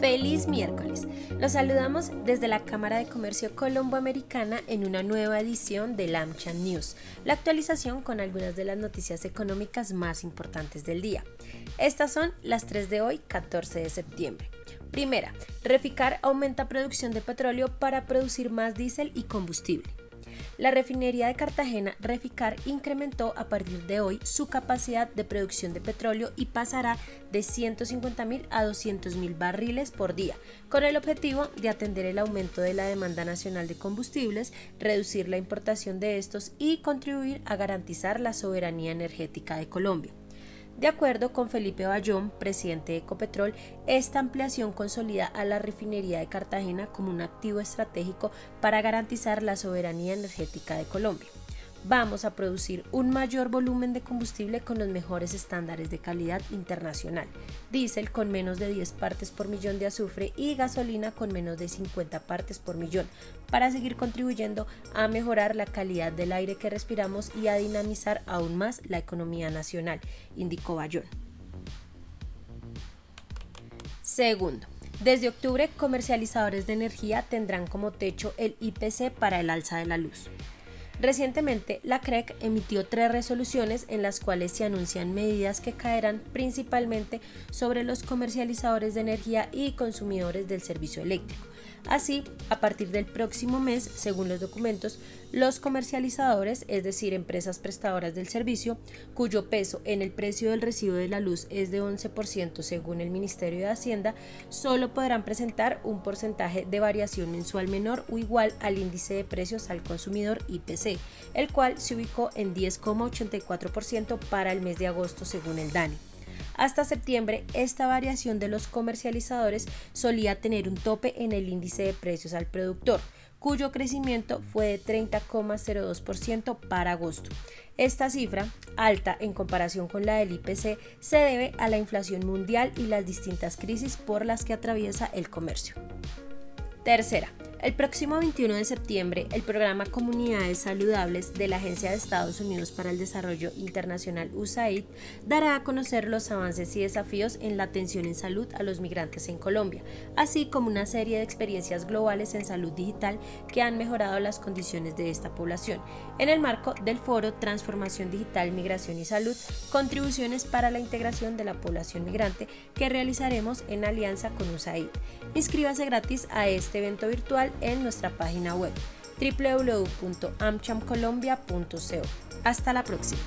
Feliz miércoles. Los saludamos desde la Cámara de Comercio Colomboamericana en una nueva edición de AmCham News, la actualización con algunas de las noticias económicas más importantes del día. Estas son las tres de hoy, 14 de septiembre. Primera, Reficar aumenta producción de petróleo para producir más diésel y combustible. La refinería de Cartagena, Reficar, incrementó a partir de hoy su capacidad de producción de petróleo y pasará de 150.000 a 200.000 barriles por día, con el objetivo de atender el aumento de la demanda nacional de combustibles, reducir la importación de estos y contribuir a garantizar la soberanía energética de Colombia. De acuerdo con Felipe Bayón, presidente de Ecopetrol, esta ampliación consolida a la refinería de Cartagena como un activo estratégico para garantizar la soberanía energética de Colombia vamos a producir un mayor volumen de combustible con los mejores estándares de calidad internacional, diésel con menos de 10 partes por millón de azufre y gasolina con menos de 50 partes por millón, para seguir contribuyendo a mejorar la calidad del aire que respiramos y a dinamizar aún más la economía nacional, indicó Bayón. Segundo, desde octubre, comercializadores de energía tendrán como techo el IPC para el alza de la luz. Recientemente, la CREC emitió tres resoluciones en las cuales se anuncian medidas que caerán principalmente sobre los comercializadores de energía y consumidores del servicio eléctrico. Así, a partir del próximo mes, según los documentos, los comercializadores, es decir, empresas prestadoras del servicio, cuyo peso en el precio del recibo de la luz es de 11% según el Ministerio de Hacienda, solo podrán presentar un porcentaje de variación mensual menor o igual al índice de precios al consumidor IPC, el cual se ubicó en 10,84% para el mes de agosto según el DANE. Hasta septiembre, esta variación de los comercializadores solía tener un tope en el índice de precios al productor, cuyo crecimiento fue de 30,02% para agosto. Esta cifra, alta en comparación con la del IPC, se debe a la inflación mundial y las distintas crisis por las que atraviesa el comercio. Tercera, el próximo 21 de septiembre, el programa Comunidades Saludables de la Agencia de Estados Unidos para el Desarrollo Internacional USAID dará a conocer los avances y desafíos en la atención en salud a los migrantes en Colombia, así como una serie de experiencias globales en salud digital que han mejorado las condiciones de esta población, en el marco del foro Transformación Digital, Migración y Salud, contribuciones para la integración de la población migrante que realizaremos en alianza con USAID. Inscríbase gratis a este evento virtual en nuestra página web www.amchamcolombia.co. Hasta la próxima.